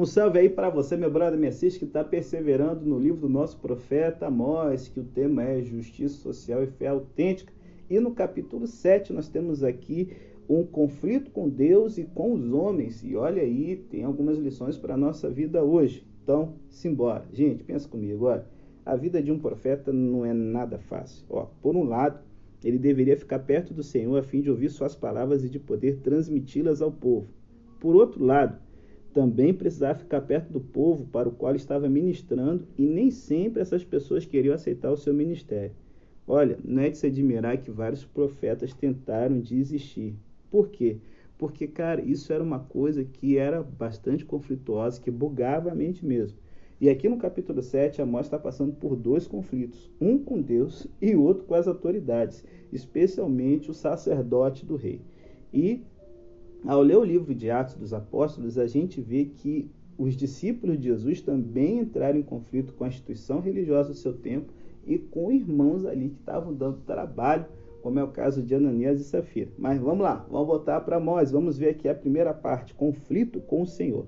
Um salve aí para você, meu brother, me assiste, que está perseverando no livro do nosso profeta Amós, que o tema é justiça social e fé autêntica. E no capítulo 7 nós temos aqui um conflito com Deus e com os homens. E olha aí, tem algumas lições para a nossa vida hoje. Então, simbora. Gente, pensa comigo, olha. A vida de um profeta não é nada fácil. Ó, por um lado, ele deveria ficar perto do Senhor a fim de ouvir suas palavras e de poder transmiti-las ao povo. Por outro lado, também precisava ficar perto do povo para o qual estava ministrando e nem sempre essas pessoas queriam aceitar o seu ministério. Olha, não é de se admirar que vários profetas tentaram desistir. Por quê? Porque, cara, isso era uma coisa que era bastante conflituosa, que bugava a mente mesmo. E aqui no capítulo 7, Amós está passando por dois conflitos, um com Deus e outro com as autoridades, especialmente o sacerdote do rei. E ao ler o livro de Atos dos Apóstolos, a gente vê que os discípulos de Jesus também entraram em conflito com a instituição religiosa do seu tempo e com irmãos ali que estavam dando trabalho, como é o caso de Ananias e Safira. Mas vamos lá, vamos voltar para nós, vamos ver aqui a primeira parte, conflito com o Senhor.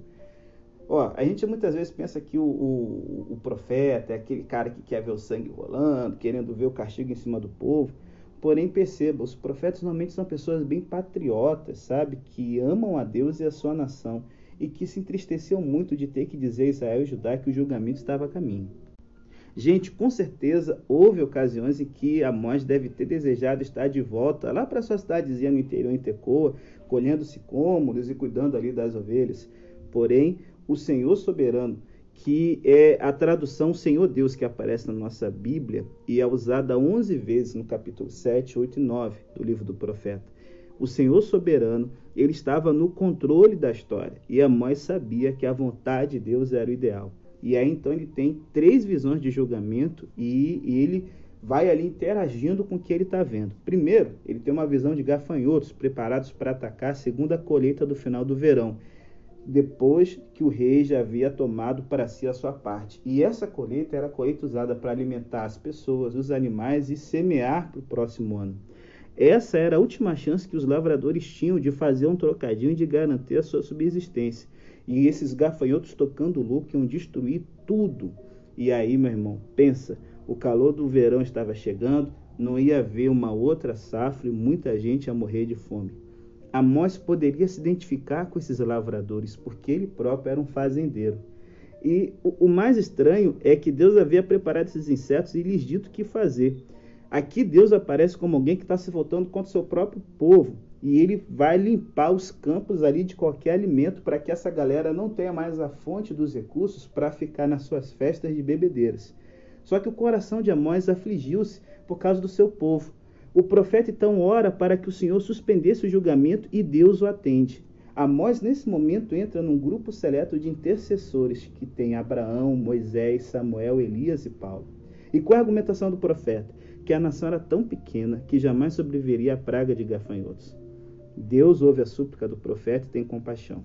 Ó, a gente muitas vezes pensa que o, o, o profeta é aquele cara que quer ver o sangue rolando, querendo ver o castigo em cima do povo. Porém, perceba, os profetas normalmente são pessoas bem patriotas, sabe? Que amam a Deus e a sua nação e que se entristeciam muito de ter que dizer a Israel e Judá que o julgamento estava a caminho. Gente, com certeza houve ocasiões em que Amós deve ter desejado estar de volta lá para sua cidadezinha no interior em Tecoa, colhendo sicômoros e cuidando ali das ovelhas. Porém, o Senhor soberano que é a tradução Senhor Deus que aparece na nossa Bíblia e é usada 11 vezes no capítulo 7, 8 e 9 do livro do profeta. O Senhor soberano, ele estava no controle da história e Amós sabia que a vontade de Deus era o ideal. E aí então ele tem três visões de julgamento e, e ele vai ali interagindo com o que ele está vendo. Primeiro, ele tem uma visão de gafanhotos preparados para atacar a segunda colheita do final do verão depois que o rei já havia tomado para si a sua parte. E essa colheita era a colheita usada para alimentar as pessoas, os animais e semear para o próximo ano. Essa era a última chance que os lavradores tinham de fazer um trocadinho e de garantir a sua subsistência. E esses gafanhotos tocando o iam destruir tudo. E aí, meu irmão, pensa, o calor do verão estava chegando, não ia haver uma outra safra e muita gente ia morrer de fome. Amós poderia se identificar com esses lavradores, porque ele próprio era um fazendeiro. E o, o mais estranho é que Deus havia preparado esses insetos e lhes dito o que fazer. Aqui Deus aparece como alguém que está se voltando contra o seu próprio povo. E ele vai limpar os campos ali de qualquer alimento para que essa galera não tenha mais a fonte dos recursos para ficar nas suas festas de bebedeiras. Só que o coração de Amós afligiu-se por causa do seu povo. O profeta então ora para que o Senhor suspendesse o julgamento e Deus o atende. Amós, nesse momento, entra num grupo seleto de intercessores que tem Abraão, Moisés, Samuel, Elias e Paulo. E qual é a argumentação do profeta? Que a nação era tão pequena que jamais sobreviveria à praga de gafanhotos. Deus ouve a súplica do profeta e tem compaixão.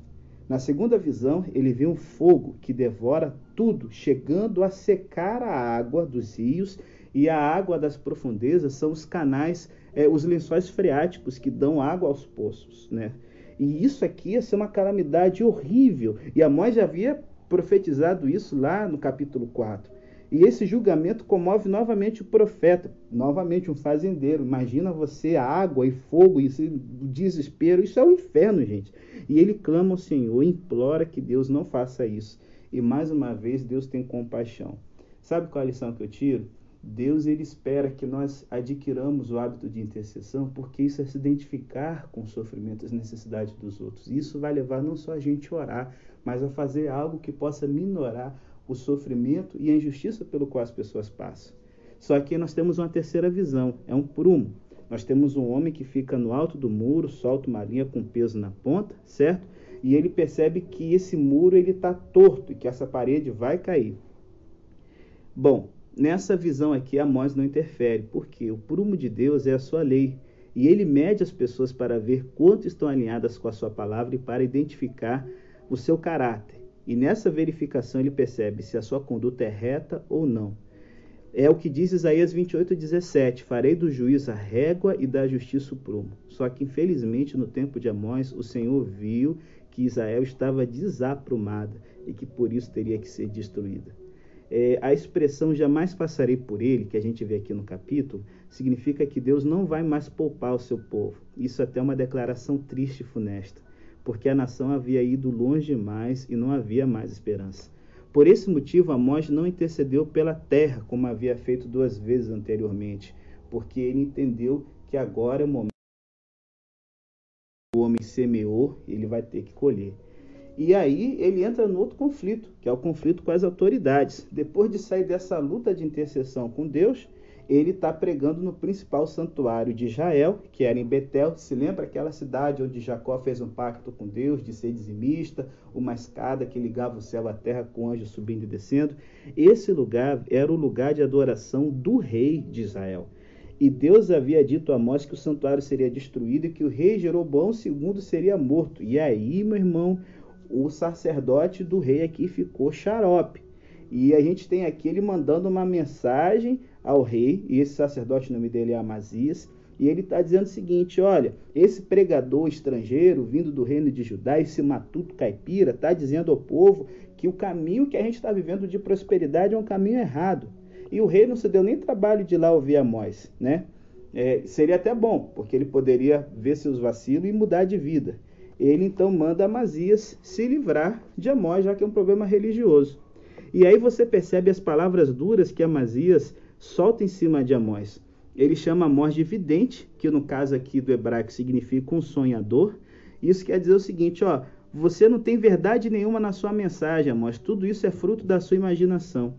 Na segunda visão, ele vê um fogo que devora tudo, chegando a secar a água dos rios e a água das profundezas são os canais, é, os lençóis freáticos que dão água aos poços, né? E isso aqui ia ser uma calamidade horrível. E Amós já havia profetizado isso lá no capítulo 4. E esse julgamento comove novamente o profeta, novamente um fazendeiro. Imagina você, água e fogo, e desespero. Isso é o um inferno, gente. E ele clama ao Senhor, implora que Deus não faça isso. E mais uma vez, Deus tem compaixão. Sabe qual é a lição que eu tiro? Deus ele espera que nós adquiramos o hábito de intercessão, porque isso é se identificar com os sofrimentos e as necessidades dos outros. Isso vai levar não só a gente a orar, mas a fazer algo que possa minorar o sofrimento e a injustiça pelo qual as pessoas passam. Só que nós temos uma terceira visão, é um prumo. Nós temos um homem que fica no alto do muro, solta uma linha com peso na ponta, certo? E ele percebe que esse muro ele está torto e que essa parede vai cair. Bom, Nessa visão aqui, Amós não interfere, porque o prumo de Deus é a sua lei, e ele mede as pessoas para ver quanto estão alinhadas com a sua palavra e para identificar o seu caráter. E nessa verificação ele percebe se a sua conduta é reta ou não. É o que diz Isaías 28:17: Farei do juiz a régua e da justiça o prumo. Só que infelizmente no tempo de Amós, o Senhor viu que Israel estava desaprumada e que por isso teria que ser destruída. É, a expressão jamais passarei por ele, que a gente vê aqui no capítulo, significa que Deus não vai mais poupar o seu povo. Isso até é uma declaração triste e funesta, porque a nação havia ido longe demais e não havia mais esperança. Por esse motivo, Amós não intercedeu pela terra, como havia feito duas vezes anteriormente, porque ele entendeu que agora é o momento o homem semeou, ele vai ter que colher. E aí ele entra no outro conflito, que é o conflito com as autoridades. Depois de sair dessa luta de intercessão com Deus, ele está pregando no principal santuário de Israel, que era em Betel. Se lembra aquela cidade onde Jacó fez um pacto com Deus de ser dizimista, uma escada que ligava o céu à terra com anjos subindo e descendo? Esse lugar era o lugar de adoração do rei de Israel. E Deus havia dito a Amós que o santuário seria destruído e que o rei Jeroboão II seria morto. E aí, meu irmão, o sacerdote do rei aqui ficou xarope. E a gente tem aqui ele mandando uma mensagem ao rei, e esse sacerdote, o nome dele é Amazias, e ele está dizendo o seguinte: olha, esse pregador estrangeiro vindo do reino de Judá, esse matuto caipira, está dizendo ao povo que o caminho que a gente está vivendo de prosperidade é um caminho errado. E o rei não se deu nem trabalho de ir lá ouvir Amós, né? É, seria até bom, porque ele poderia ver seus vacilos e mudar de vida. Ele então manda Amazias se livrar de Amós, já que é um problema religioso. E aí você percebe as palavras duras que Amazias solta em cima de Amós. Ele chama Amós de vidente, que no caso aqui do hebraico significa um sonhador. Isso quer dizer o seguinte, ó, você não tem verdade nenhuma na sua mensagem, Amós. Tudo isso é fruto da sua imaginação.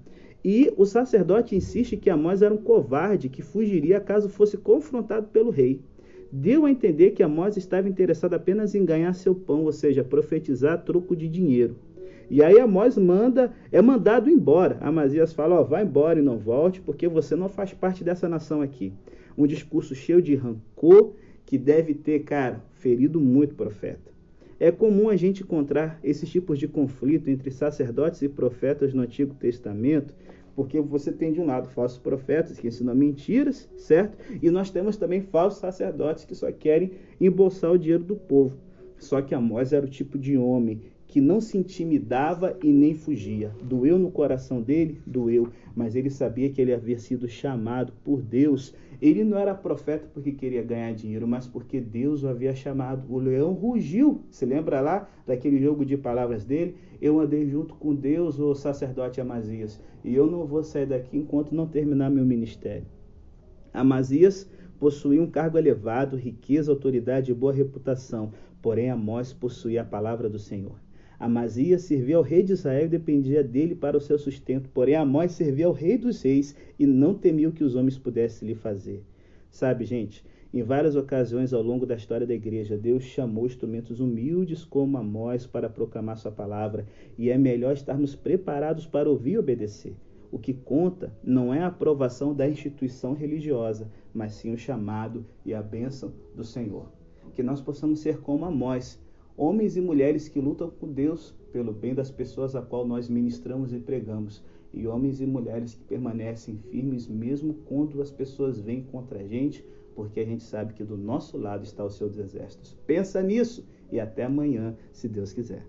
E o sacerdote insiste que Amós era um covarde que fugiria caso fosse confrontado pelo rei. Deu a entender que Amós estava interessado apenas em ganhar seu pão, ou seja, profetizar a troco de dinheiro. E aí Amós manda, é mandado embora. Amazias fala: ó, vai embora e não volte, porque você não faz parte dessa nação aqui. Um discurso cheio de rancor que deve ter, cara, ferido muito o profeta. É comum a gente encontrar esses tipos de conflito entre sacerdotes e profetas no Antigo Testamento, porque você tem de um lado falsos profetas que ensinam mentiras, certo? E nós temos também falsos sacerdotes que só querem embolsar o dinheiro do povo. Só que Amós era o tipo de homem que não se intimidava e nem fugia. Doeu no coração dele? Doeu, mas ele sabia que ele havia sido chamado por Deus. Ele não era profeta porque queria ganhar dinheiro, mas porque Deus o havia chamado. O leão rugiu. Se lembra lá daquele jogo de palavras dele? Eu andei junto com Deus, o sacerdote Amazias, e eu não vou sair daqui enquanto não terminar meu ministério. Amazias possuía um cargo elevado, riqueza, autoridade e boa reputação, porém Amós possuía a palavra do Senhor. Amazias servia ao rei de Israel e dependia dele para o seu sustento. Porém, Amós servia ao rei dos reis e não temia o que os homens pudessem lhe fazer. Sabe, gente, em várias ocasiões ao longo da história da igreja, Deus chamou instrumentos humildes como Amós para proclamar sua palavra, e é melhor estarmos preparados para ouvir e obedecer. O que conta não é a aprovação da instituição religiosa, mas sim o chamado e a bênção do Senhor. Que nós possamos ser como Amós, homens e mulheres que lutam com Deus pelo bem das pessoas a qual nós ministramos e pregamos, e homens e mulheres que permanecem firmes mesmo quando as pessoas vêm contra a gente, porque a gente sabe que do nosso lado está o seu exército. Pensa nisso e até amanhã, se Deus quiser.